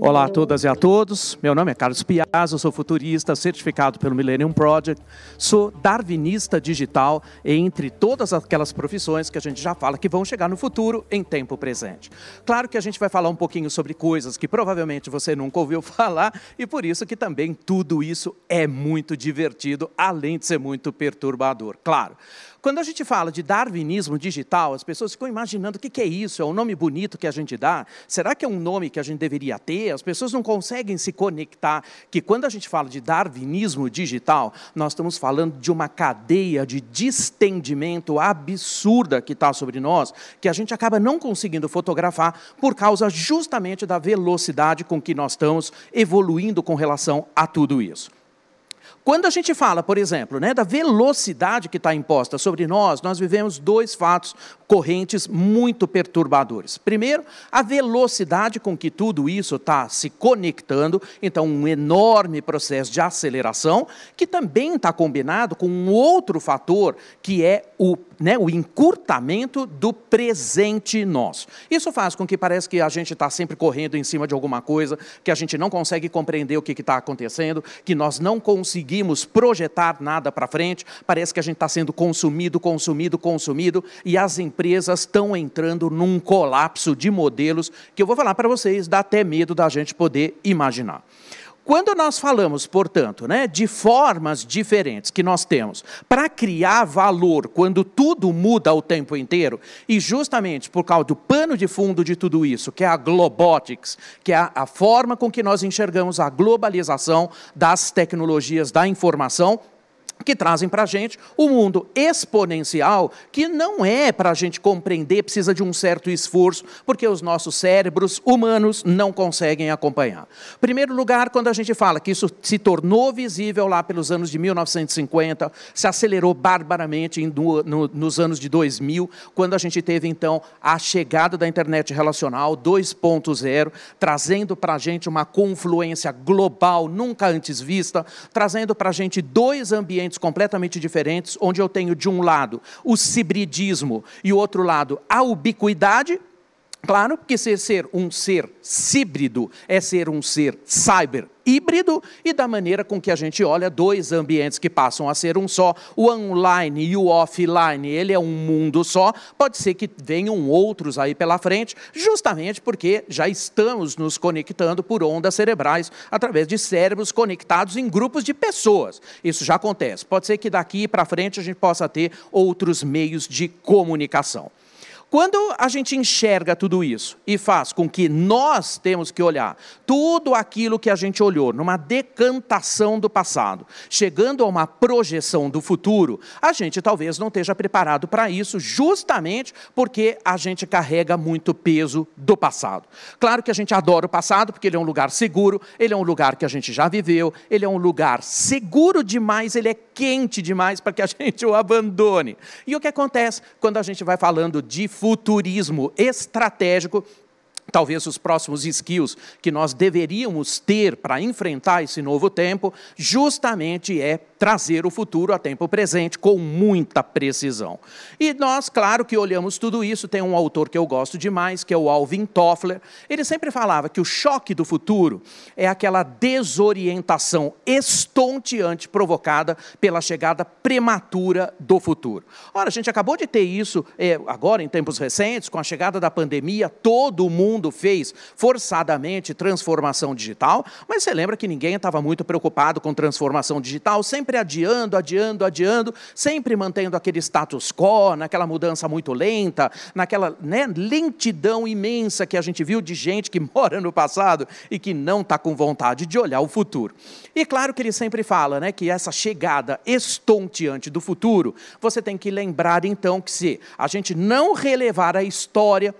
Olá a todas e a todos, meu nome é Carlos Piazza, sou futurista certificado pelo Millennium Project, sou darwinista digital entre todas aquelas profissões que a gente já fala que vão chegar no futuro em tempo presente. Claro que a gente vai falar um pouquinho sobre coisas que provavelmente você nunca ouviu falar e por isso que também tudo isso é muito divertido, além de ser muito perturbador, claro. Quando a gente fala de darwinismo digital, as pessoas ficam imaginando o que é isso, é um nome bonito que a gente dá? Será que é um nome que a gente deveria ter? As pessoas não conseguem se conectar que quando a gente fala de darwinismo digital, nós estamos falando de uma cadeia de distendimento absurda que está sobre nós, que a gente acaba não conseguindo fotografar por causa justamente da velocidade com que nós estamos evoluindo com relação a tudo isso. Quando a gente fala, por exemplo, né, da velocidade que está imposta sobre nós, nós vivemos dois fatos correntes muito perturbadores. Primeiro, a velocidade com que tudo isso está se conectando, então um enorme processo de aceleração, que também está combinado com um outro fator, que é o, né, o encurtamento do presente nosso. Isso faz com que pareça que a gente está sempre correndo em cima de alguma coisa, que a gente não consegue compreender o que está acontecendo, que nós não conseguimos projetar nada para frente, parece que a gente está sendo consumido, consumido, consumido, e as empresas estão entrando num colapso de modelos que eu vou falar para vocês, dá até medo da gente poder imaginar. Quando nós falamos, portanto, né, de formas diferentes que nós temos para criar valor quando tudo muda o tempo inteiro, e justamente por causa do pano de fundo de tudo isso, que é a Globotics, que é a forma com que nós enxergamos a globalização das tecnologias da informação, que trazem para a gente o um mundo exponencial, que não é para a gente compreender, precisa de um certo esforço, porque os nossos cérebros humanos não conseguem acompanhar. Primeiro lugar, quando a gente fala que isso se tornou visível lá pelos anos de 1950, se acelerou barbaramente no, no, nos anos de 2000, quando a gente teve então a chegada da internet relacional 2.0, trazendo para a gente uma confluência global nunca antes vista, trazendo para a gente dois ambientes ambientes completamente diferentes, onde eu tenho de um lado o cibridismo e o outro lado a ubiquidade. Claro que ser, ser um ser híbrido é ser um ser cyber híbrido e da maneira com que a gente olha dois ambientes que passam a ser um só, o online e o offline, ele é um mundo só, pode ser que venham outros aí pela frente, justamente porque já estamos nos conectando por ondas cerebrais através de cérebros conectados em grupos de pessoas. Isso já acontece. Pode ser que daqui para frente a gente possa ter outros meios de comunicação. Quando a gente enxerga tudo isso e faz com que nós temos que olhar tudo aquilo que a gente olhou numa decantação do passado, chegando a uma projeção do futuro, a gente talvez não esteja preparado para isso, justamente porque a gente carrega muito peso do passado. Claro que a gente adora o passado porque ele é um lugar seguro, ele é um lugar que a gente já viveu, ele é um lugar seguro demais, ele é quente demais para que a gente o abandone. E o que acontece quando a gente vai falando de futurismo estratégico talvez os próximos skills que nós deveríamos ter para enfrentar esse novo tempo, justamente é trazer o futuro a tempo presente com muita precisão. E nós, claro que olhamos tudo isso, tem um autor que eu gosto demais, que é o Alvin Toffler. Ele sempre falava que o choque do futuro é aquela desorientação estonteante provocada pela chegada prematura do futuro. Ora, a gente acabou de ter isso é, agora em tempos recentes, com a chegada da pandemia, todo mundo fez forçadamente transformação digital, mas você lembra que ninguém estava muito preocupado com transformação digital, sempre sempre adiando, adiando, adiando, sempre mantendo aquele status quo, naquela mudança muito lenta, naquela né, lentidão imensa que a gente viu de gente que mora no passado e que não está com vontade de olhar o futuro. E claro que ele sempre fala né, que essa chegada estonteante do futuro, você tem que lembrar então que se a gente não relevar a história,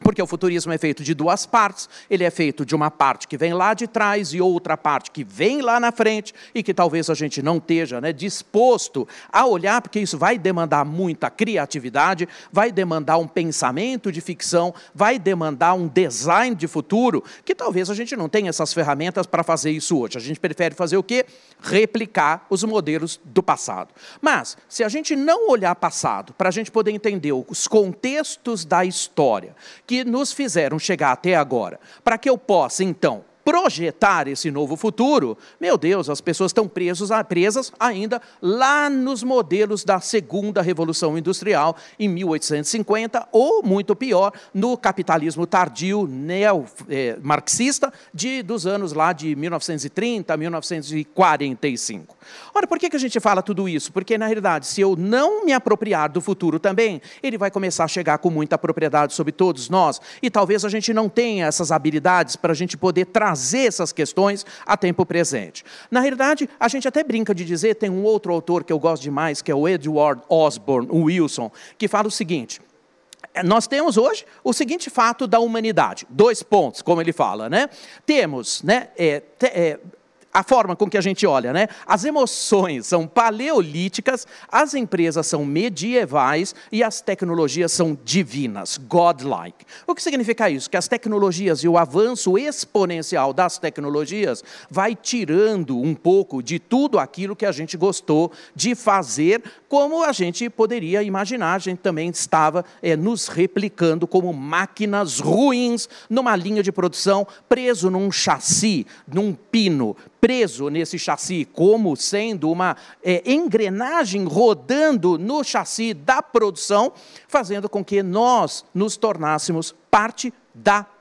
porque o futurismo é feito de duas partes, ele é feito de uma parte que vem lá de trás e outra parte que vem lá na frente, e que talvez a gente não esteja né, disposto a olhar, porque isso vai demandar muita criatividade, vai demandar um pensamento de ficção, vai demandar um design de futuro, que talvez a gente não tenha essas ferramentas para fazer isso hoje. A gente prefere fazer o quê? Replicar os modelos do passado. Mas, se a gente não olhar passado, para a gente poder entender os contextos da história, que nos fizeram chegar até agora, para que eu possa, então, projetar esse novo futuro, meu Deus, as pessoas estão presos, presas ainda lá nos modelos da segunda revolução industrial em 1850 ou muito pior no capitalismo tardio neo-marxista de dos anos lá de 1930 a 1945. Ora, por que a gente fala tudo isso? Porque na realidade, se eu não me apropriar do futuro também, ele vai começar a chegar com muita propriedade sobre todos nós e talvez a gente não tenha essas habilidades para a gente poder trazer trazer essas questões a tempo presente. Na realidade, a gente até brinca de dizer, tem um outro autor que eu gosto demais, que é o Edward Osborne Wilson, que fala o seguinte: é, nós temos hoje o seguinte fato da humanidade, dois pontos, como ele fala, né? Temos, né, é, é, a forma com que a gente olha, né? As emoções são paleolíticas, as empresas são medievais e as tecnologias são divinas, godlike. O que significa isso? Que as tecnologias e o avanço exponencial das tecnologias vai tirando um pouco de tudo aquilo que a gente gostou de fazer, como a gente poderia imaginar. A gente também estava é, nos replicando como máquinas ruins numa linha de produção, preso num chassi, num pino preso nesse chassi, como sendo uma é, engrenagem rodando no chassi da produção, fazendo com que nós nos tornássemos parte da produção.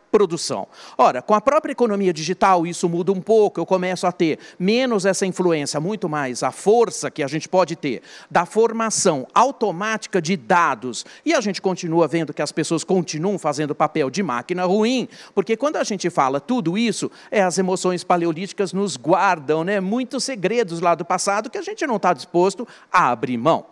Ora, com a própria economia digital, isso muda um pouco, eu começo a ter menos essa influência, muito mais a força que a gente pode ter da formação automática de dados. E a gente continua vendo que as pessoas continuam fazendo papel de máquina ruim, porque quando a gente fala tudo isso, é as emoções paleolíticas nos guardam né, muitos segredos lá do passado que a gente não está disposto a abrir mão.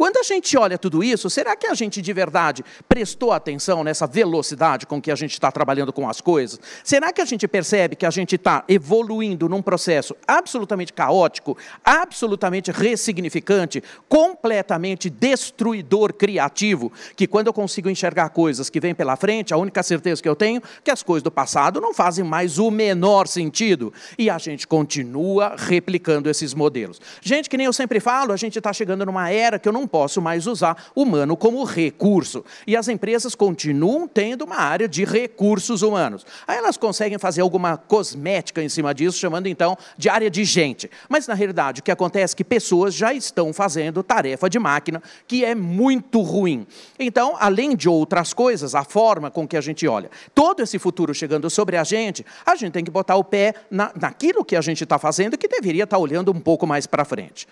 Quando a gente olha tudo isso, será que a gente de verdade prestou atenção nessa velocidade com que a gente está trabalhando com as coisas? Será que a gente percebe que a gente está evoluindo num processo absolutamente caótico, absolutamente ressignificante, completamente destruidor criativo, que quando eu consigo enxergar coisas que vêm pela frente, a única certeza que eu tenho é que as coisas do passado não fazem mais o menor sentido. E a gente continua replicando esses modelos. Gente, que nem eu sempre falo, a gente está chegando numa era que eu não posso mais usar humano como recurso. E as empresas continuam tendo uma área de recursos humanos. Aí elas conseguem fazer alguma cosmética em cima disso, chamando então de área de gente. Mas na realidade o que acontece é que pessoas já estão fazendo tarefa de máquina, que é muito ruim. Então, além de outras coisas, a forma com que a gente olha, todo esse futuro chegando sobre a gente, a gente tem que botar o pé na, naquilo que a gente está fazendo, que deveria estar tá olhando um pouco mais para frente.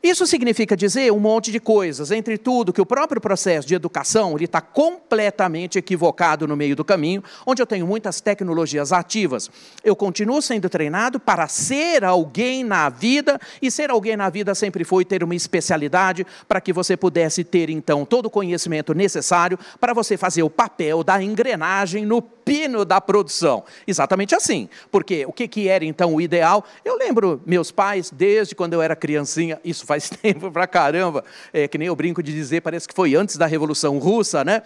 Isso significa dizer um monte de coisas, entre tudo que o próprio processo de educação ele está completamente equivocado no meio do caminho, onde eu tenho muitas tecnologias ativas. Eu continuo sendo treinado para ser alguém na vida, e ser alguém na vida sempre foi ter uma especialidade para que você pudesse ter então todo o conhecimento necessário para você fazer o papel da engrenagem no pino da produção. Exatamente assim. Porque o que, que era então o ideal? Eu lembro meus pais, desde quando eu era criancinha, isso faz tempo pra caramba, é, que nem eu brinco de dizer, parece que foi antes da Revolução Russa, né?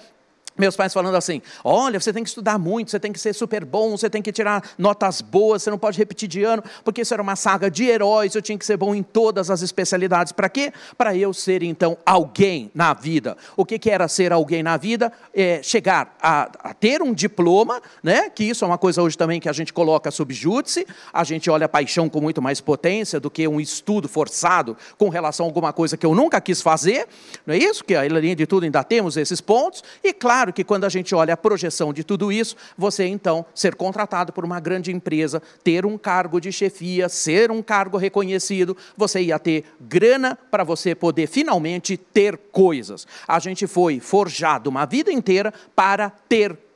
Meus pais falando assim: olha, você tem que estudar muito, você tem que ser super bom, você tem que tirar notas boas, você não pode repetir de ano, porque isso era uma saga de heróis, eu tinha que ser bom em todas as especialidades. Para quê? Para eu ser então alguém na vida. O que, que era ser alguém na vida? É chegar a, a, ter um diploma, né? que isso é uma coisa hoje também que a gente coloca sob júdice, a gente olha a paixão com muito mais potência do que um estudo forçado com relação a alguma coisa que eu nunca quis fazer, não é isso? Que além de tudo ainda temos esses pontos, e claro claro que quando a gente olha a projeção de tudo isso, você então ser contratado por uma grande empresa, ter um cargo de chefia, ser um cargo reconhecido, você ia ter grana para você poder finalmente ter coisas. A gente foi forjado uma vida inteira para ter coisas.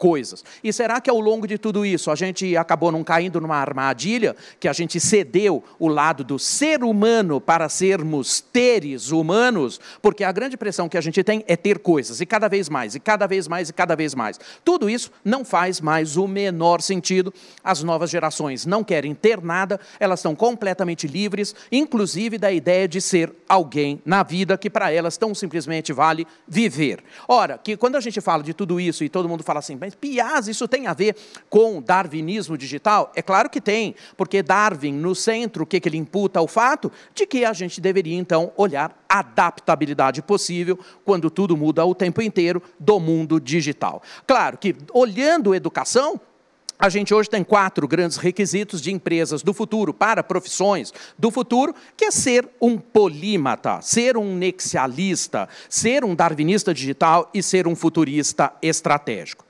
E será que ao longo de tudo isso a gente acabou não caindo numa armadilha, que a gente cedeu o lado do ser humano para sermos teres humanos? Porque a grande pressão que a gente tem é ter coisas, e cada vez mais, e cada vez mais, e cada vez mais. Tudo isso não faz mais o menor sentido. As novas gerações não querem ter nada, elas estão completamente livres, inclusive da ideia de ser alguém na vida que para elas tão simplesmente vale viver. Ora, que quando a gente fala de tudo isso e todo mundo fala assim, mas Piaz, isso tem a ver com darwinismo digital? É claro que tem, porque Darwin, no centro, o que, que ele imputa ao fato? De que a gente deveria, então, olhar adaptabilidade possível quando tudo muda o tempo inteiro do mundo digital. Claro que, olhando educação, a gente hoje tem quatro grandes requisitos de empresas do futuro, para profissões do futuro, que é ser um polímata, ser um nexialista, ser um darwinista digital e ser um futurista estratégico.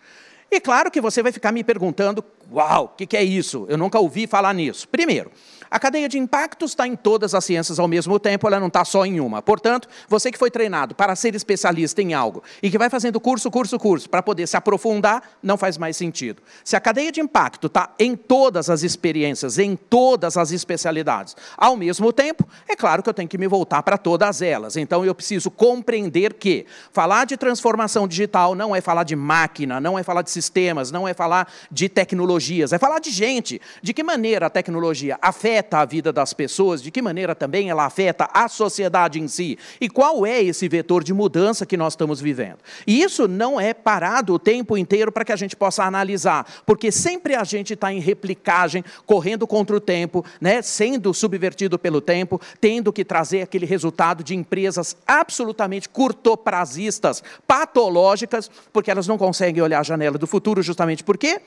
E claro que você vai ficar me perguntando: uau, o que, que é isso? Eu nunca ouvi falar nisso. Primeiro, a cadeia de impactos está em todas as ciências ao mesmo tempo, ela não está só em uma. Portanto, você que foi treinado para ser especialista em algo e que vai fazendo curso, curso, curso, para poder se aprofundar, não faz mais sentido. Se a cadeia de impacto está em todas as experiências, em todas as especialidades, ao mesmo tempo, é claro que eu tenho que me voltar para todas elas. Então, eu preciso compreender que falar de transformação digital não é falar de máquina, não é falar de sistemas, não é falar de tecnologias, é falar de gente. De que maneira a tecnologia afeta afeta a vida das pessoas, de que maneira também ela afeta a sociedade em si, e qual é esse vetor de mudança que nós estamos vivendo. E isso não é parado o tempo inteiro para que a gente possa analisar, porque sempre a gente está em replicagem, correndo contra o tempo, né, sendo subvertido pelo tempo, tendo que trazer aquele resultado de empresas absolutamente curtoprazistas, patológicas, porque elas não conseguem olhar a janela do futuro justamente por quê?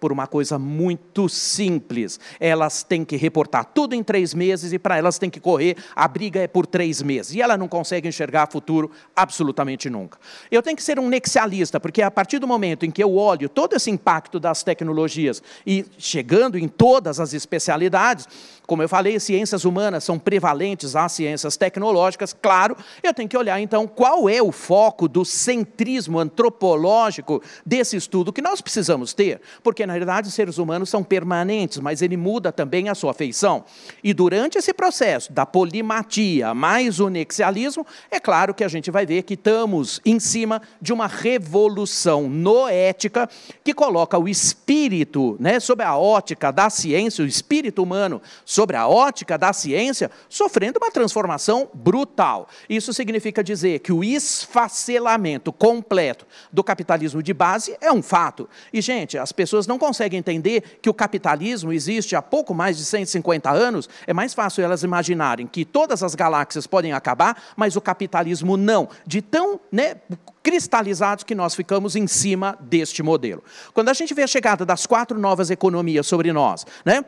Por uma coisa muito simples. Elas têm que reportar tudo em três meses e para elas tem que correr, a briga é por três meses. E ela não consegue enxergar futuro absolutamente nunca. Eu tenho que ser um nexialista, porque a partir do momento em que eu olho todo esse impacto das tecnologias e chegando em todas as especialidades, como eu falei, ciências humanas são prevalentes às ciências tecnológicas, claro, eu tenho que olhar então qual é o foco do centrismo antropológico desse estudo que nós precisamos ter, porque na realidade os seres humanos são permanentes, mas ele muda também a sua feição. E durante esse processo da polimatia mais o nexialismo, é claro que a gente vai ver que estamos em cima de uma revolução noética que coloca o espírito, né, sob a ótica da ciência, o espírito humano sobre a ótica da ciência, sofrendo uma transformação brutal. Isso significa dizer que o esfacelamento completo do capitalismo de base é um fato. E, gente, as pessoas não conseguem entender que o capitalismo existe há pouco mais de 150 anos. É mais fácil elas imaginarem que todas as galáxias podem acabar, mas o capitalismo não. De tão né, cristalizados que nós ficamos em cima deste modelo. Quando a gente vê a chegada das quatro novas economias sobre nós, né?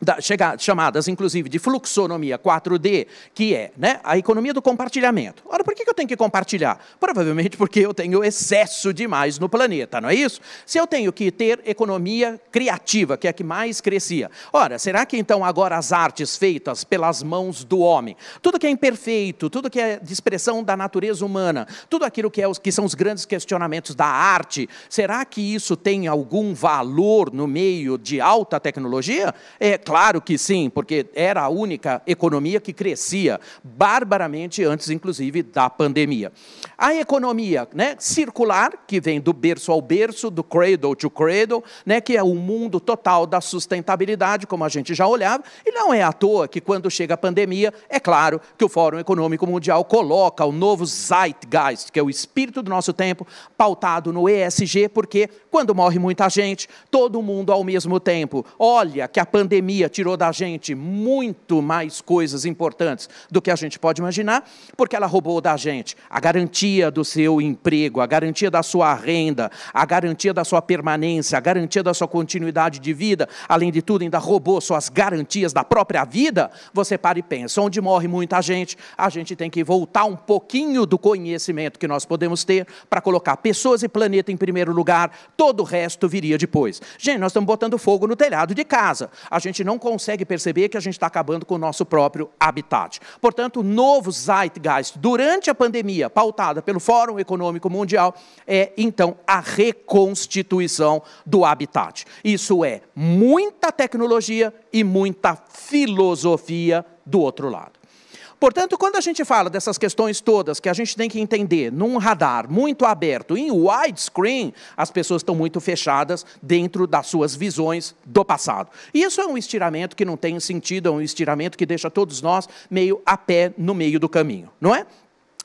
Da, chamadas, inclusive, de fluxonomia 4D, que é né, a economia do compartilhamento. Ora, por que eu tenho que compartilhar? Provavelmente porque eu tenho excesso demais no planeta, não é isso? Se eu tenho que ter economia criativa, que é a que mais crescia. Ora, será que então agora as artes feitas pelas mãos do homem, tudo que é imperfeito, tudo que é de expressão da natureza humana, tudo aquilo que, é que são os grandes questionamentos da arte, será que isso tem algum valor no meio de alta tecnologia? É Claro que sim, porque era a única economia que crescia barbaramente antes, inclusive, da pandemia. A economia né, circular, que vem do berço ao berço, do cradle to cradle, né, que é o mundo total da sustentabilidade, como a gente já olhava, e não é à toa que quando chega a pandemia, é claro que o Fórum Econômico Mundial coloca o novo Zeitgeist, que é o espírito do nosso tempo, pautado no ESG, porque quando morre muita gente, todo mundo ao mesmo tempo olha que a pandemia pandemia tirou da gente muito mais coisas importantes do que a gente pode imaginar, porque ela roubou da gente a garantia do seu emprego, a garantia da sua renda, a garantia da sua permanência, a garantia da sua continuidade de vida, além de tudo, ainda roubou suas garantias da própria vida. Você para e pensa: onde morre muita gente, a gente tem que voltar um pouquinho do conhecimento que nós podemos ter para colocar pessoas e planeta em primeiro lugar, todo o resto viria depois. Gente, nós estamos botando fogo no telhado de casa. A gente não consegue perceber que a gente está acabando com o nosso próprio habitat. Portanto, o novo Zeitgeist, durante a pandemia, pautada pelo Fórum Econômico Mundial, é então a reconstituição do habitat. Isso é muita tecnologia e muita filosofia do outro lado. Portanto, quando a gente fala dessas questões todas que a gente tem que entender num radar muito aberto, em widescreen, as pessoas estão muito fechadas dentro das suas visões do passado. E isso é um estiramento que não tem sentido, é um estiramento que deixa todos nós meio a pé no meio do caminho, não é?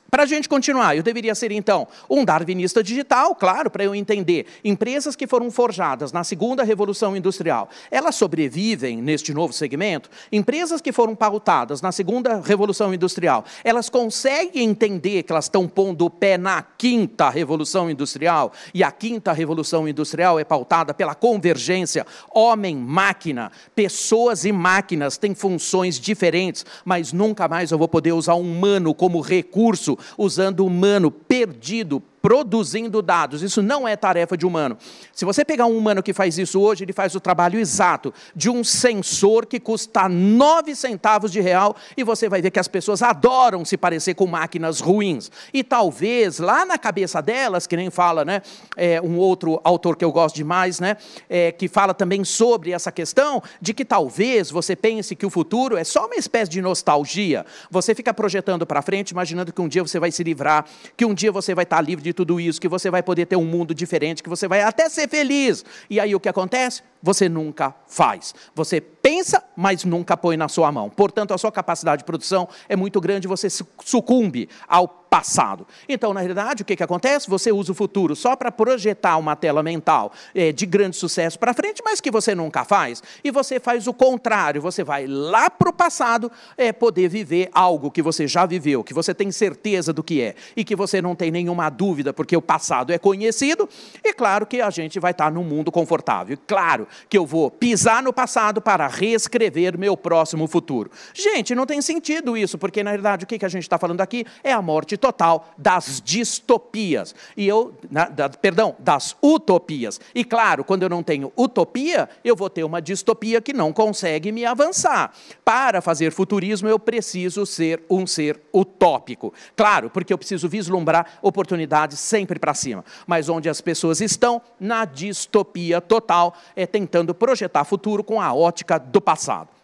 Para a gente continuar, eu deveria ser então um darwinista digital, claro, para eu entender. Empresas que foram forjadas na segunda revolução industrial, elas sobrevivem neste novo segmento? Empresas que foram pautadas na segunda revolução industrial, elas conseguem entender que elas estão pondo o pé na quinta revolução industrial? E a quinta revolução industrial é pautada pela convergência homem-máquina. Pessoas e máquinas têm funções diferentes, mas nunca mais eu vou poder usar um humano como recurso usando o humano perdido, produzindo dados. Isso não é tarefa de humano. Se você pegar um humano que faz isso hoje, ele faz o trabalho exato de um sensor que custa nove centavos de real e você vai ver que as pessoas adoram se parecer com máquinas ruins. E talvez lá na cabeça delas, que nem fala, né, é, um outro autor que eu gosto demais, né, é, que fala também sobre essa questão de que talvez você pense que o futuro é só uma espécie de nostalgia. Você fica projetando para frente, imaginando que um dia você vai se livrar, que um dia você vai estar livre de tudo isso, que você vai poder ter um mundo diferente, que você vai até ser feliz. E aí o que acontece? Você nunca faz. Você pensa, mas nunca põe na sua mão. Portanto, a sua capacidade de produção é muito grande, você sucumbe ao passado. Então, na realidade, o que, que acontece? Você usa o futuro só para projetar uma tela mental é, de grande sucesso para frente, mas que você nunca faz. E você faz o contrário, você vai lá para o passado é, poder viver algo que você já viveu, que você tem certeza do que é, e que você não tem nenhuma dúvida, porque o passado é conhecido, e claro que a gente vai estar num mundo confortável. Claro que eu vou pisar no passado para reescrever meu próximo futuro. Gente, não tem sentido isso, porque na realidade o que, que a gente está falando aqui é a morte total das distopias. E eu, na, da, perdão, das utopias. E claro, quando eu não tenho utopia, eu vou ter uma distopia que não consegue me avançar. Para fazer futurismo, eu preciso ser um ser utópico. Claro, porque eu preciso vislumbrar oportunidades sempre para cima. Mas onde as pessoas estão, na distopia total, é tentando projetar futuro com a ótica do passado.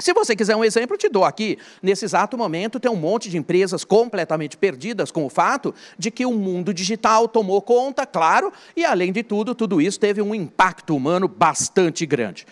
Se você quiser um exemplo, eu te dou aqui. Nesse exato momento, tem um monte de empresas completamente perdidas com o fato de que o mundo digital tomou conta, claro, e além de tudo, tudo isso teve um impacto humano bastante grande.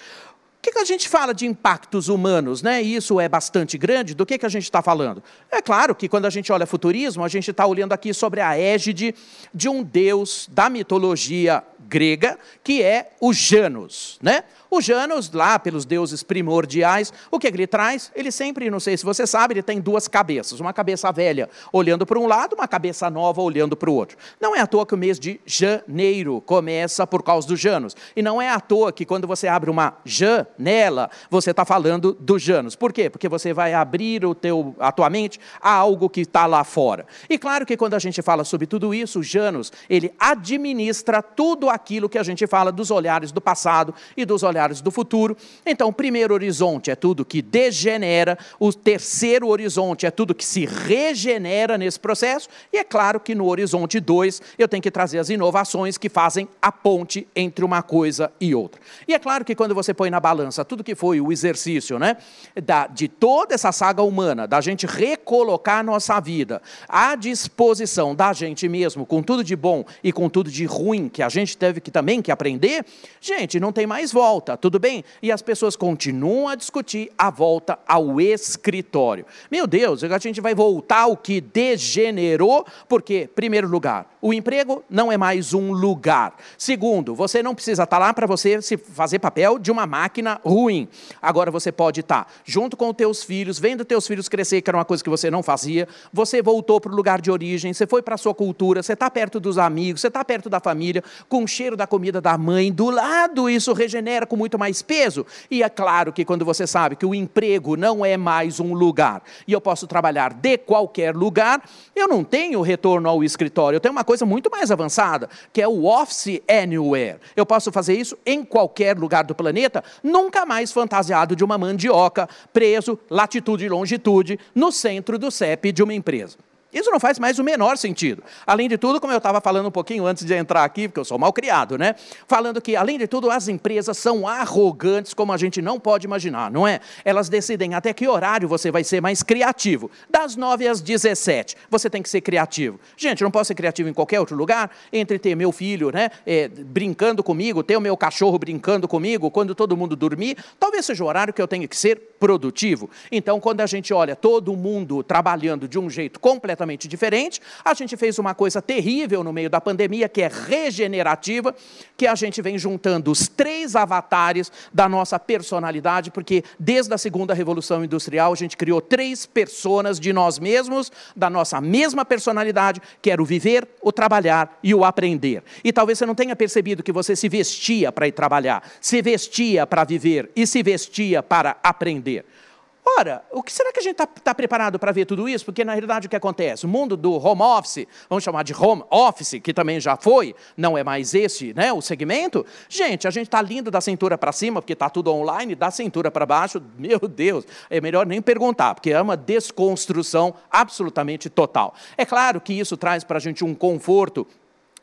O que, que a gente fala de impactos humanos? Né? Isso é bastante grande. Do que, que a gente está falando? É claro que quando a gente olha futurismo, a gente está olhando aqui sobre a égide de um deus da mitologia grega, que é o Janus. Né? O Janus, lá pelos deuses primordiais, o que ele traz? Ele sempre, não sei se você sabe, ele tem duas cabeças. Uma cabeça velha olhando para um lado, uma cabeça nova olhando para o outro. Não é à toa que o mês de janeiro começa por causa do Janus. E não é à toa que quando você abre uma janela, você está falando do Janus. Por quê? Porque você vai abrir o teu, a tua mente a algo que está lá fora. E claro que quando a gente fala sobre tudo isso, o Janus, ele administra tudo aquilo que a gente fala dos olhares do passado e dos olhares do futuro. Então, o primeiro horizonte é tudo que degenera, o terceiro horizonte é tudo que se regenera nesse processo, e é claro que no horizonte 2 eu tenho que trazer as inovações que fazem a ponte entre uma coisa e outra. E é claro que quando você põe na balança tudo que foi o exercício né, da, de toda essa saga humana, da gente recolocar nossa vida à disposição da gente mesmo, com tudo de bom e com tudo de ruim que a gente teve que também que aprender, gente, não tem mais volta tudo bem? E as pessoas continuam a discutir a volta ao escritório. Meu Deus, a gente vai voltar ao que degenerou, porque, primeiro lugar, o emprego não é mais um lugar. Segundo, você não precisa estar lá para você se fazer papel de uma máquina ruim. Agora você pode estar junto com os teus filhos, vendo teus filhos crescer, que era uma coisa que você não fazia. Você voltou para o lugar de origem, você foi para a sua cultura, você está perto dos amigos, você está perto da família, com cheiro da comida da mãe do lado. Isso regenera com muito mais peso. E é claro que quando você sabe que o emprego não é mais um lugar e eu posso trabalhar de qualquer lugar, eu não tenho retorno ao escritório. Eu tenho uma coisa muito mais avançada, que é o Office Anywhere. Eu posso fazer isso em qualquer lugar do planeta, nunca mais fantasiado de uma mandioca, preso, latitude e longitude, no centro do CEP de uma empresa. Isso não faz mais o menor sentido. Além de tudo, como eu estava falando um pouquinho antes de entrar aqui, porque eu sou mal criado, né? Falando que, além de tudo, as empresas são arrogantes como a gente não pode imaginar, não é? Elas decidem até que horário você vai ser mais criativo. Das 9 às 17, você tem que ser criativo. Gente, não posso ser criativo em qualquer outro lugar? Entre ter meu filho, né? É, brincando comigo, ter o meu cachorro brincando comigo, quando todo mundo dormir, talvez seja o horário que eu tenho que ser produtivo. Então, quando a gente olha todo mundo trabalhando de um jeito completamente completamente diferente. A gente fez uma coisa terrível no meio da pandemia, que é regenerativa, que a gente vem juntando os três avatares da nossa personalidade, porque desde a segunda revolução industrial a gente criou três personas de nós mesmos, da nossa mesma personalidade, que era o viver, o trabalhar e o aprender. E talvez você não tenha percebido que você se vestia para ir trabalhar, se vestia para viver e se vestia para aprender. Ora, o que será que a gente está tá preparado para ver tudo isso? Porque, na realidade, o que acontece? O mundo do home office, vamos chamar de home office, que também já foi, não é mais esse né, o segmento. Gente, a gente está lindo da cintura para cima, porque está tudo online, da cintura para baixo, meu Deus, é melhor nem perguntar, porque é uma desconstrução absolutamente total. É claro que isso traz para a gente um conforto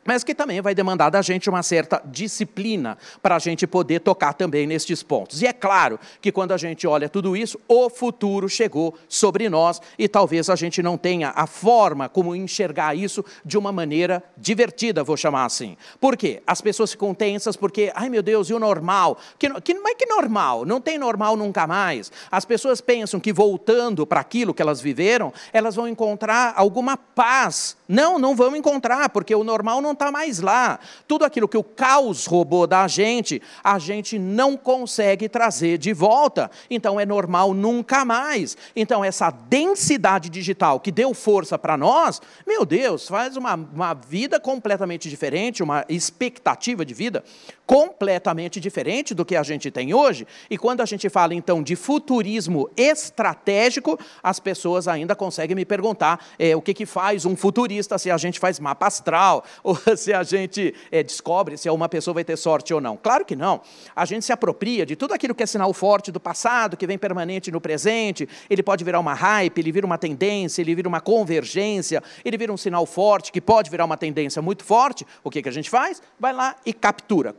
mas que também vai demandar da gente uma certa disciplina para a gente poder tocar também nestes pontos. E é claro que quando a gente olha tudo isso, o futuro chegou sobre nós e talvez a gente não tenha a forma como enxergar isso de uma maneira divertida, vou chamar assim. Por quê? As pessoas ficam tensas porque, ai meu Deus, e o normal? Que, que, mas que normal? Não tem normal nunca mais. As pessoas pensam que voltando para aquilo que elas viveram, elas vão encontrar alguma paz. Não, não vão encontrar, porque o normal não está mais lá. Tudo aquilo que o caos roubou da gente, a gente não consegue trazer de volta. Então é normal nunca mais. Então essa densidade digital que deu força para nós, meu Deus, faz uma, uma vida completamente diferente, uma expectativa de vida completamente diferente do que a gente tem hoje. E quando a gente fala então de futurismo estratégico, as pessoas ainda conseguem me perguntar é, o que, que faz um futurista, se a gente faz mapa astral, ou se a gente é, descobre se uma pessoa vai ter sorte ou não. Claro que não. A gente se apropria de tudo aquilo que é sinal forte do passado, que vem permanente no presente. Ele pode virar uma hype, ele vira uma tendência, ele vira uma convergência, ele vira um sinal forte, que pode virar uma tendência muito forte. O que, que a gente faz? Vai lá e captura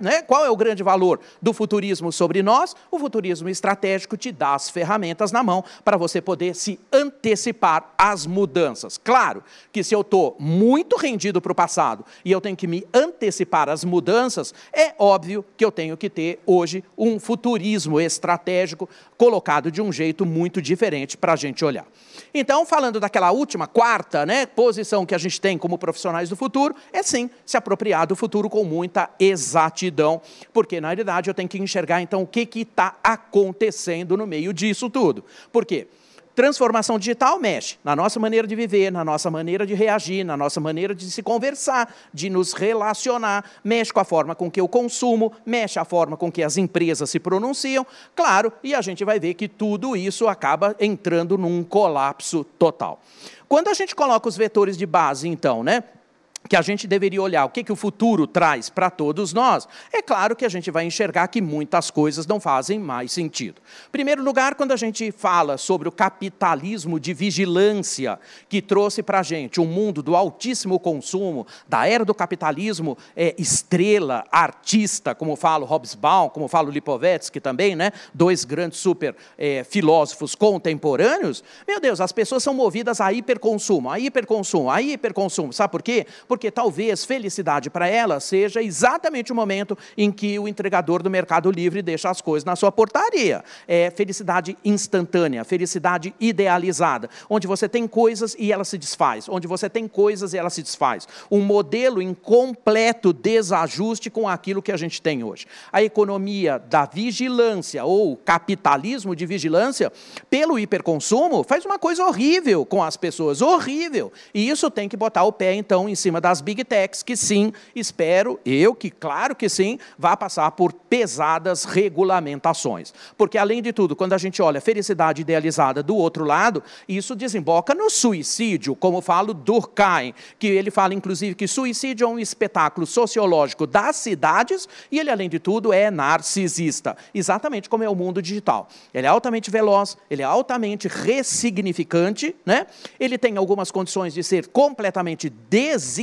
né? Qual é o grande valor do futurismo sobre nós? O futurismo estratégico te dá as ferramentas na mão para você poder se antecipar às mudanças. Claro que se eu estou muito rendido para o passado e eu tenho que me antecipar às mudanças, é óbvio que eu tenho que ter hoje um futurismo estratégico colocado de um jeito muito diferente para a gente olhar. Então, falando daquela última, quarta né, posição que a gente tem como profissionais do futuro, é sim se apropriar do futuro com muita exatidão, porque na realidade eu tenho que enxergar então o que está acontecendo no meio disso tudo. Por quê? Transformação digital mexe na nossa maneira de viver, na nossa maneira de reagir, na nossa maneira de se conversar, de nos relacionar, mexe com a forma com que eu consumo, mexe a forma com que as empresas se pronunciam, claro, e a gente vai ver que tudo isso acaba entrando num colapso total. Quando a gente coloca os vetores de base, então, né? Que a gente deveria olhar o que, que o futuro traz para todos nós, é claro que a gente vai enxergar que muitas coisas não fazem mais sentido. Em primeiro lugar, quando a gente fala sobre o capitalismo de vigilância, que trouxe para a gente um mundo do altíssimo consumo, da era do capitalismo é, estrela, artista, como fala Hobsbawm, como fala Lipovetsky também, né? dois grandes super é, filósofos contemporâneos, meu Deus, as pessoas são movidas a hiperconsumo, a hiperconsumo, a hiperconsumo. Sabe por quê? Porque talvez felicidade para ela seja exatamente o momento em que o entregador do Mercado Livre deixa as coisas na sua portaria. É felicidade instantânea, felicidade idealizada, onde você tem coisas e ela se desfaz, onde você tem coisas e ela se desfaz. Um modelo em completo desajuste com aquilo que a gente tem hoje. A economia da vigilância ou capitalismo de vigilância pelo hiperconsumo faz uma coisa horrível com as pessoas, horrível. E isso tem que botar o pé então em cima das big techs, que sim, espero eu que claro que sim, vá passar por pesadas regulamentações. Porque além de tudo, quando a gente olha a felicidade idealizada do outro lado, isso desemboca no suicídio, como fala Durkheim, que ele fala inclusive que suicídio é um espetáculo sociológico das cidades e ele além de tudo é narcisista, exatamente como é o mundo digital. Ele é altamente veloz, ele é altamente ressignificante, né? Ele tem algumas condições de ser completamente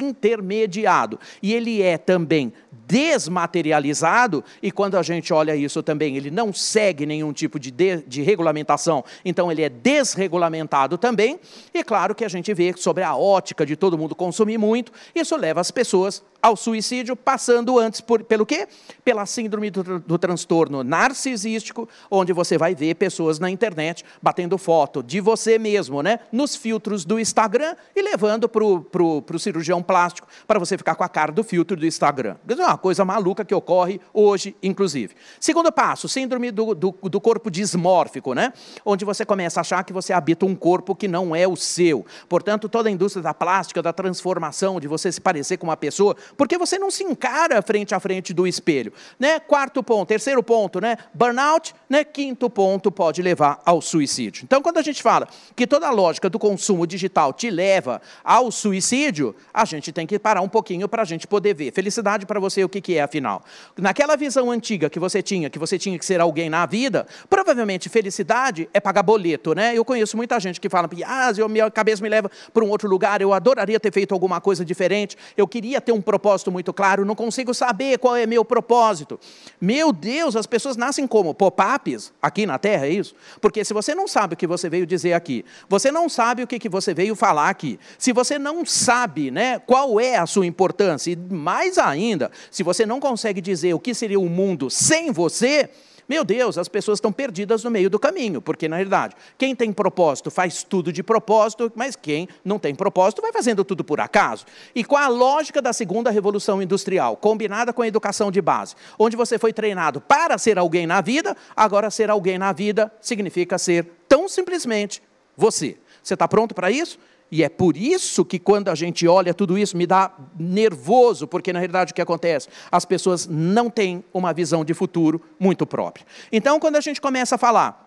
desintermediado e ele é também desmaterializado, e quando a gente olha isso também, ele não segue nenhum tipo de, de, de, regulamentação, então ele é desregulamentado também, e claro que a gente vê sobre a ótica de todo mundo consumir muito, isso leva as pessoas ao suicídio, passando antes por, pelo quê? Pela síndrome do, do transtorno narcisístico, onde você vai ver pessoas na internet batendo foto de você mesmo, né? Nos filtros do Instagram e levando para o cirurgião plástico para você ficar com a cara do filtro do Instagram. É uma coisa maluca que ocorre hoje, inclusive. Segundo passo, síndrome do, do, do corpo dismórfico, né? Onde você começa a achar que você habita um corpo que não é o seu. Portanto, toda a indústria da plástica, da transformação, de você se parecer com uma pessoa, porque você não se encara frente a frente do espelho. Né? Quarto ponto, terceiro ponto, né? burnout, né? quinto ponto pode levar ao suicídio. Então, quando a gente fala que toda a lógica do consumo digital te leva ao suicídio, a gente tem que parar um pouquinho para a gente poder ver. Felicidade para você, o que, que é, afinal? Naquela visão antiga que você tinha, que você tinha que ser alguém na vida, provavelmente felicidade é pagar boleto, né? Eu conheço muita gente que fala, ah, minha cabeça me leva para um outro lugar, eu adoraria ter feito alguma coisa diferente, eu queria ter um propósito muito claro, não consigo saber qual é meu propósito. Meu Deus, as pessoas nascem como? Pop-ups aqui na Terra, é isso? Porque se você não sabe o que você veio dizer aqui, você não sabe o que, que você veio falar aqui, se você não sabe né, qual é a sua importância, e mais ainda, se você não consegue dizer o que seria o mundo sem você, meu Deus, as pessoas estão perdidas no meio do caminho, porque na realidade, quem tem propósito faz tudo de propósito, mas quem não tem propósito vai fazendo tudo por acaso. E com a lógica da segunda revolução industrial, combinada com a educação de base, onde você foi treinado para ser alguém na vida, agora ser alguém na vida significa ser tão simplesmente você. Você está pronto para isso? E é por isso que quando a gente olha tudo isso, me dá nervoso, porque na realidade o que acontece? As pessoas não têm uma visão de futuro muito própria. Então, quando a gente começa a falar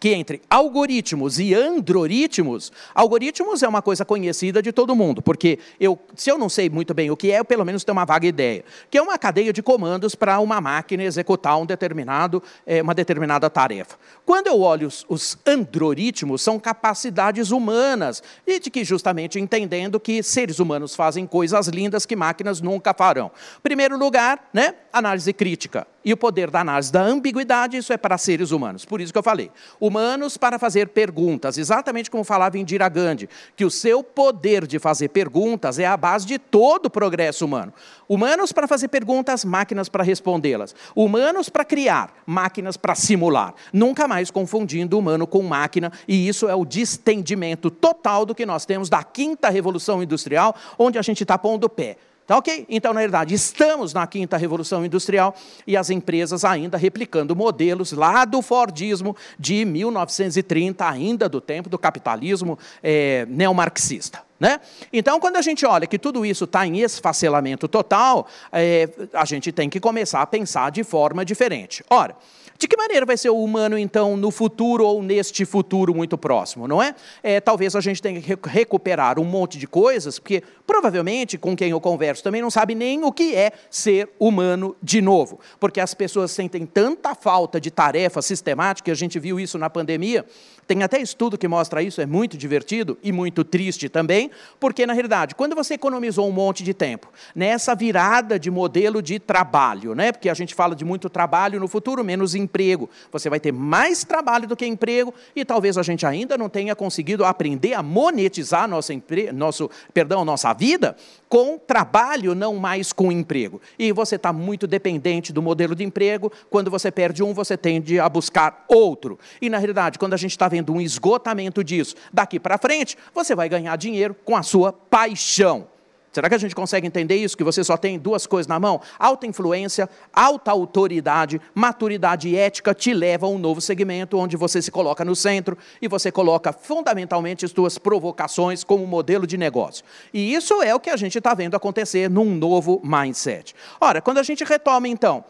que entre algoritmos e androritmos, algoritmos é uma coisa conhecida de todo mundo, porque eu, se eu não sei muito bem o que é, eu pelo menos tenho uma vaga ideia, que é uma cadeia de comandos para uma máquina executar um determinado, é, uma determinada tarefa. Quando eu olho os, os androritmos, são capacidades humanas, e de que justamente entendendo que seres humanos fazem coisas lindas que máquinas nunca farão. Primeiro lugar, né, análise crítica. E o poder da análise da ambiguidade, isso é para seres humanos. Por isso que eu falei. Humanos para fazer perguntas, exatamente como falava Indira Gandhi, que o seu poder de fazer perguntas é a base de todo o progresso humano. Humanos para fazer perguntas, máquinas para respondê-las. Humanos para criar, máquinas para simular. Nunca mais confundindo humano com máquina, e isso é o distendimento total do que nós temos da quinta revolução industrial, onde a gente está pondo o pé. Tá ok? Então, na verdade, estamos na quinta revolução industrial e as empresas ainda replicando modelos lá do Fordismo de 1930, ainda do tempo do capitalismo é, neomarxista. Né? Então, quando a gente olha que tudo isso está em esfacelamento total, é, a gente tem que começar a pensar de forma diferente. Ora, de que maneira vai ser o humano, então, no futuro ou neste futuro muito próximo, não é? é talvez a gente tenha que recuperar um monte de coisas, porque provavelmente com quem eu converso também não sabe nem o que é ser humano de novo, porque as pessoas sentem tanta falta de tarefa sistemática, a gente viu isso na pandemia, tem até estudo que mostra isso, é muito divertido e muito triste também, porque na realidade, quando você economizou um monte de tempo nessa virada de modelo de trabalho, né? Porque a gente fala de muito trabalho no futuro, menos emprego, emprego. Você vai ter mais trabalho do que emprego e talvez a gente ainda não tenha conseguido aprender a monetizar nossa, nosso, perdão, nossa vida com trabalho, não mais com emprego. E você está muito dependente do modelo de emprego. Quando você perde um, você tende a buscar outro. E na realidade, quando a gente está vendo um esgotamento disso, daqui para frente, você vai ganhar dinheiro com a sua paixão. Será que a gente consegue entender isso? Que você só tem duas coisas na mão? Alta influência, alta autoridade, maturidade ética te leva a um novo segmento onde você se coloca no centro e você coloca fundamentalmente as suas provocações como modelo de negócio. E isso é o que a gente está vendo acontecer num novo mindset. Ora, quando a gente retoma então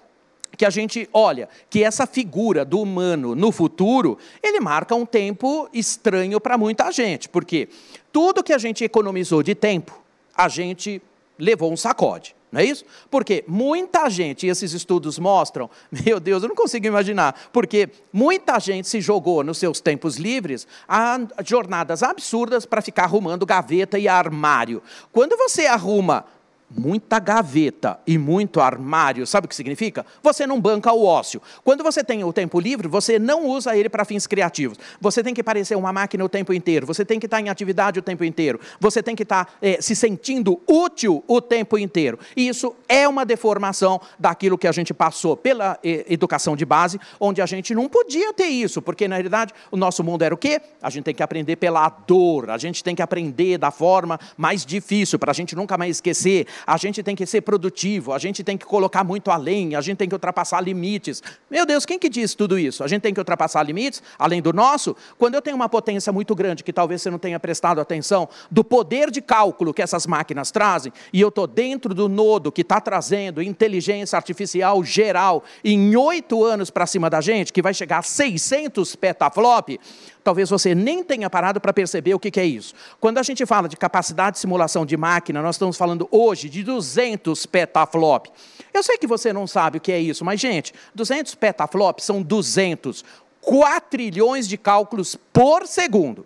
que a gente olha que essa figura do humano no futuro, ele marca um tempo estranho para muita gente, porque tudo que a gente economizou de tempo, a gente levou um sacode. Não é isso? Porque muita gente, e esses estudos mostram, meu Deus, eu não consigo imaginar, porque muita gente se jogou nos seus tempos livres a jornadas absurdas para ficar arrumando gaveta e armário. Quando você arruma muita gaveta e muito armário, sabe o que significa? Você não banca o ócio. Quando você tem o tempo livre, você não usa ele para fins criativos. Você tem que parecer uma máquina o tempo inteiro, você tem que estar em atividade o tempo inteiro, você tem que estar é, se sentindo útil o tempo inteiro. E isso é uma deformação daquilo que a gente passou pela é, educação de base, onde a gente não podia ter isso, porque na realidade o nosso mundo era o quê? A gente tem que aprender pela dor, a gente tem que aprender da forma mais difícil, para a gente nunca mais esquecer a gente tem que ser produtivo, a gente tem que colocar muito além, a gente tem que ultrapassar limites. Meu Deus, quem que diz tudo isso? A gente tem que ultrapassar limites, além do nosso? Quando eu tenho uma potência muito grande, que talvez você não tenha prestado atenção, do poder de cálculo que essas máquinas trazem, e eu estou dentro do nodo que está trazendo inteligência artificial geral em oito anos para cima da gente, que vai chegar a 600 petaflop, talvez você nem tenha parado para perceber o que, que é isso. Quando a gente fala de capacidade de simulação de máquina, nós estamos falando hoje de 200 petaflop. Eu sei que você não sabe o que é isso, mas, gente, 200 petaflop são 200 quatrilhões de cálculos por segundo.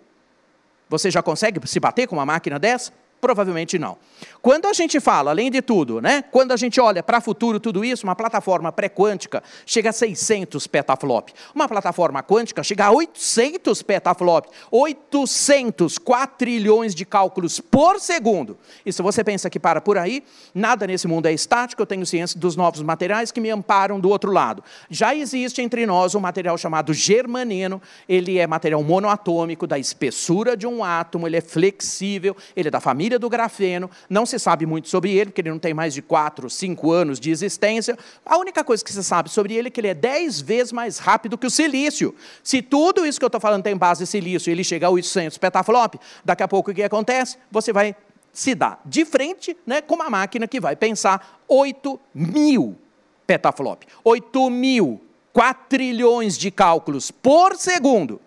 Você já consegue se bater com uma máquina dessa? Provavelmente não. Quando a gente fala, além de tudo, né, quando a gente olha para o futuro, tudo isso, uma plataforma pré-quântica chega a 600 petaflop. Uma plataforma quântica chega a 800 petaflop. 800 quatrilhões de cálculos por segundo. E se você pensa que para por aí, nada nesse mundo é estático, eu tenho ciência dos novos materiais que me amparam do outro lado. Já existe entre nós um material chamado germaneno, ele é material monoatômico, da espessura de um átomo, ele é flexível, ele é da família família do grafeno, não se sabe muito sobre ele, porque ele não tem mais de 4, 5 anos de existência. A única coisa que se sabe sobre ele é que ele é 10 vezes mais rápido que o silício. Se tudo isso que eu estou falando tem base em silício ele chega a 800 petaflop, daqui a pouco o que acontece? Você vai se dar de frente né, com uma máquina que vai pensar 8 mil petaflop, 8 mil quatrilhões de cálculos por segundo.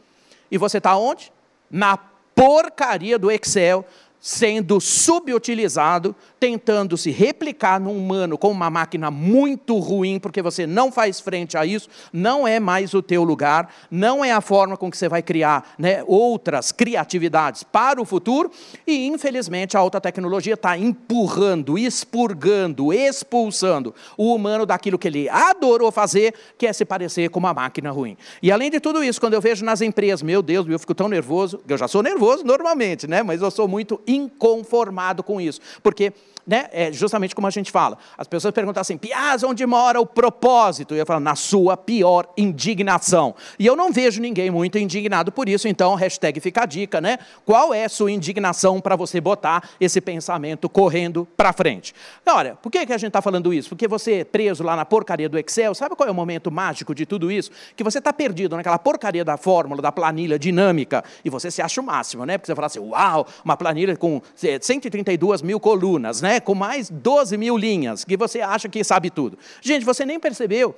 E você está onde? Na porcaria do Excel, sendo subutilizado, tentando se replicar no humano com uma máquina muito ruim, porque você não faz frente a isso, não é mais o teu lugar, não é a forma com que você vai criar né, outras criatividades para o futuro, e infelizmente a alta tecnologia está empurrando, expurgando, expulsando o humano daquilo que ele adorou fazer, que é se parecer com uma máquina ruim. E além de tudo isso, quando eu vejo nas empresas, meu Deus, eu fico tão nervoso, eu já sou nervoso normalmente, né, mas eu sou muito inconformado com isso. Porque né, é justamente como a gente fala. As pessoas perguntam assim, Piaz, onde mora o propósito? E eu falo, na sua pior indignação. E eu não vejo ninguém muito indignado por isso, então, hashtag fica a dica, né? Qual é a sua indignação para você botar esse pensamento correndo para frente? Olha, por que, que a gente está falando isso? Porque você é preso lá na porcaria do Excel, sabe qual é o momento mágico de tudo isso? Que você está perdido naquela porcaria da fórmula, da planilha dinâmica, e você se acha o máximo, né? Porque você fala assim, uau, uma planilha com 132 mil colunas, né? Com mais 12 mil linhas, que você acha que sabe tudo. Gente, você nem percebeu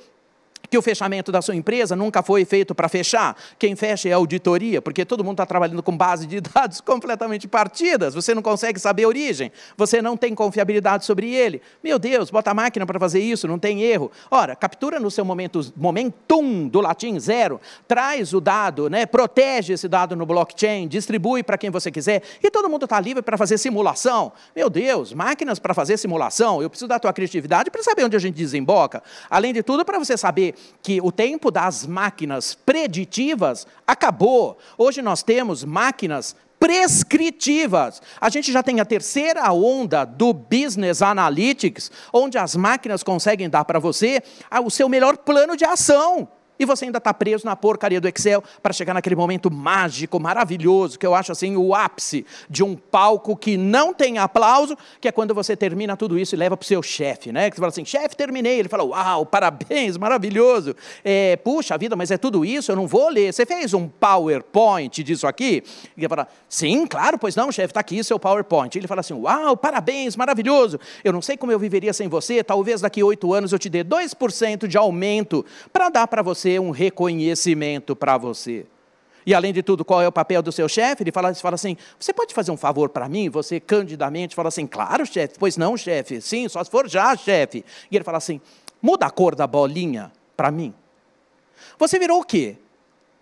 que o fechamento da sua empresa nunca foi feito para fechar. Quem fecha é a auditoria, porque todo mundo está trabalhando com base de dados completamente partidas. Você não consegue saber a origem, você não tem confiabilidade sobre ele. Meu Deus, bota a máquina para fazer isso, não tem erro. Ora, captura no seu momento, momentum do latim zero, traz o dado, né, protege esse dado no blockchain, distribui para quem você quiser, e todo mundo está livre para fazer simulação. Meu Deus, máquinas para fazer simulação, eu preciso da tua criatividade para saber onde a gente desemboca. Além de tudo, para você saber que o tempo das máquinas preditivas acabou. Hoje nós temos máquinas prescritivas. A gente já tem a terceira onda do Business Analytics, onde as máquinas conseguem dar para você o seu melhor plano de ação. E você ainda está preso na porcaria do Excel para chegar naquele momento mágico, maravilhoso, que eu acho assim o ápice de um palco que não tem aplauso, que é quando você termina tudo isso e leva para o seu chefe, né? Que você fala assim, chefe, terminei. Ele fala, uau, parabéns, maravilhoso. É, Puxa vida, mas é tudo isso, eu não vou ler. Você fez um PowerPoint disso aqui? E ele fala, sim, claro, pois não, chefe, está aqui seu PowerPoint. Ele fala assim, uau, parabéns, maravilhoso. Eu não sei como eu viveria sem você, talvez daqui oito anos eu te dê 2% de aumento para dar para você um reconhecimento para você. E além de tudo, qual é o papel do seu chefe? Ele fala, ele fala assim: você pode fazer um favor para mim? Você candidamente fala assim: claro, chefe. Pois não, chefe. Sim, só se for já, chefe. E ele fala assim: muda a cor da bolinha para mim. Você virou o quê?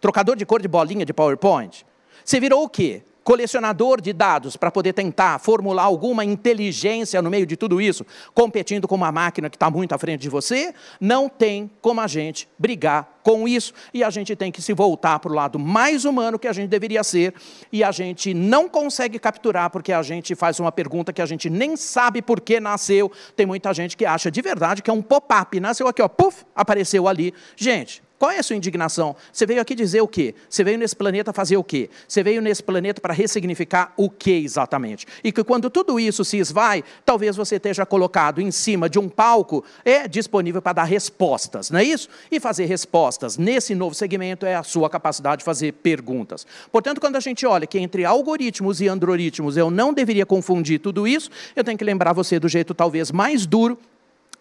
Trocador de cor de bolinha de PowerPoint? Você virou o quê? Colecionador de dados para poder tentar formular alguma inteligência no meio de tudo isso, competindo com uma máquina que está muito à frente de você, não tem como a gente brigar com isso e a gente tem que se voltar para o lado mais humano que a gente deveria ser e a gente não consegue capturar porque a gente faz uma pergunta que a gente nem sabe por que nasceu. Tem muita gente que acha de verdade que é um pop-up, nasceu aqui, ó, puf, apareceu ali. Gente, qual é a sua indignação? Você veio aqui dizer o quê? Você veio nesse planeta fazer o quê? Você veio nesse planeta para ressignificar o que exatamente? E que quando tudo isso se esvai, talvez você esteja colocado em cima de um palco, é disponível para dar respostas, não é isso? E fazer respostas nesse novo segmento é a sua capacidade de fazer perguntas. Portanto, quando a gente olha que entre algoritmos e androritmos eu não deveria confundir tudo isso, eu tenho que lembrar você do jeito talvez mais duro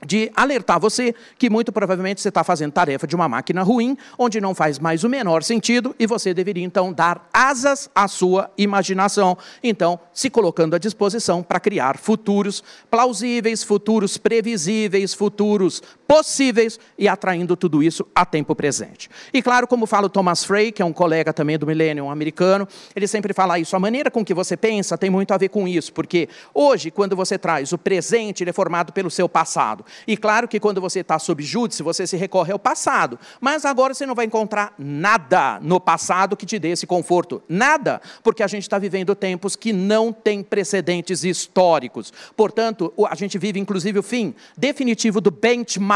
de alertar você que muito provavelmente você está fazendo tarefa de uma máquina ruim, onde não faz mais o menor sentido e você deveria então dar asas à sua imaginação, então se colocando à disposição para criar futuros plausíveis, futuros previsíveis, futuros possíveis e atraindo tudo isso a tempo presente. E claro, como fala o Thomas Frey, que é um colega também do Millennium americano, ele sempre fala isso, a maneira com que você pensa tem muito a ver com isso, porque hoje, quando você traz o presente, ele é formado pelo seu passado. E claro que quando você está sob júdice, você se recorre ao passado. Mas agora você não vai encontrar nada no passado que te dê esse conforto. Nada, porque a gente está vivendo tempos que não têm precedentes históricos. Portanto, a gente vive inclusive o fim definitivo do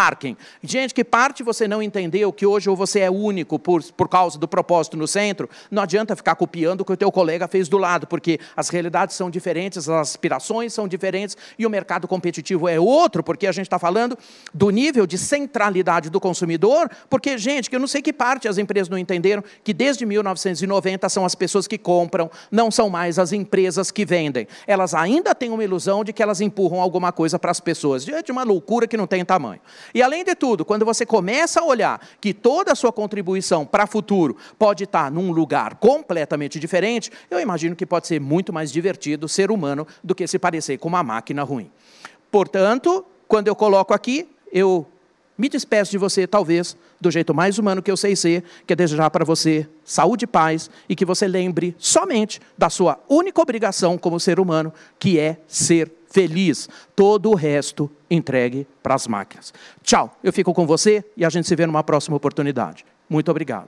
benchmarking. Gente, que parte você não entendeu que hoje ou você é único por, por causa do propósito no centro, não adianta ficar copiando o que o teu colega fez do lado, porque as realidades são diferentes, as aspirações são diferentes e o mercado competitivo é outro, porque a gente está falando do nível de centralidade do consumidor, porque, gente, que eu não sei que parte as empresas não entenderam que desde 1990 são as pessoas que compram, não são mais as empresas que vendem. Elas ainda têm uma ilusão de que elas empurram alguma coisa para as pessoas, diante de uma loucura que não tem tamanho. E, além de tudo, quando você começa a olhar que toda a sua contribuição para o futuro pode estar num lugar completamente diferente, eu imagino que pode ser muito mais divertido ser humano do que se parecer com uma máquina ruim. Portanto, quando eu coloco aqui, eu me despeço de você, talvez, do jeito mais humano que eu sei ser, que é desejar para você saúde e paz e que você lembre somente da sua única obrigação como ser humano, que é ser feliz. Todo o resto entregue para as máquinas. Tchau, eu fico com você e a gente se vê numa próxima oportunidade. Muito obrigado.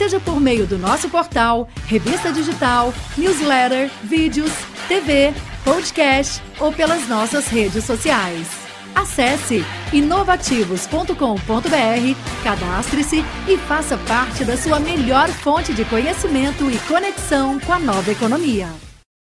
seja por meio do nosso portal, revista digital, newsletter, vídeos, TV, podcast ou pelas nossas redes sociais. Acesse inovativos.com.br, cadastre-se e faça parte da sua melhor fonte de conhecimento e conexão com a nova economia.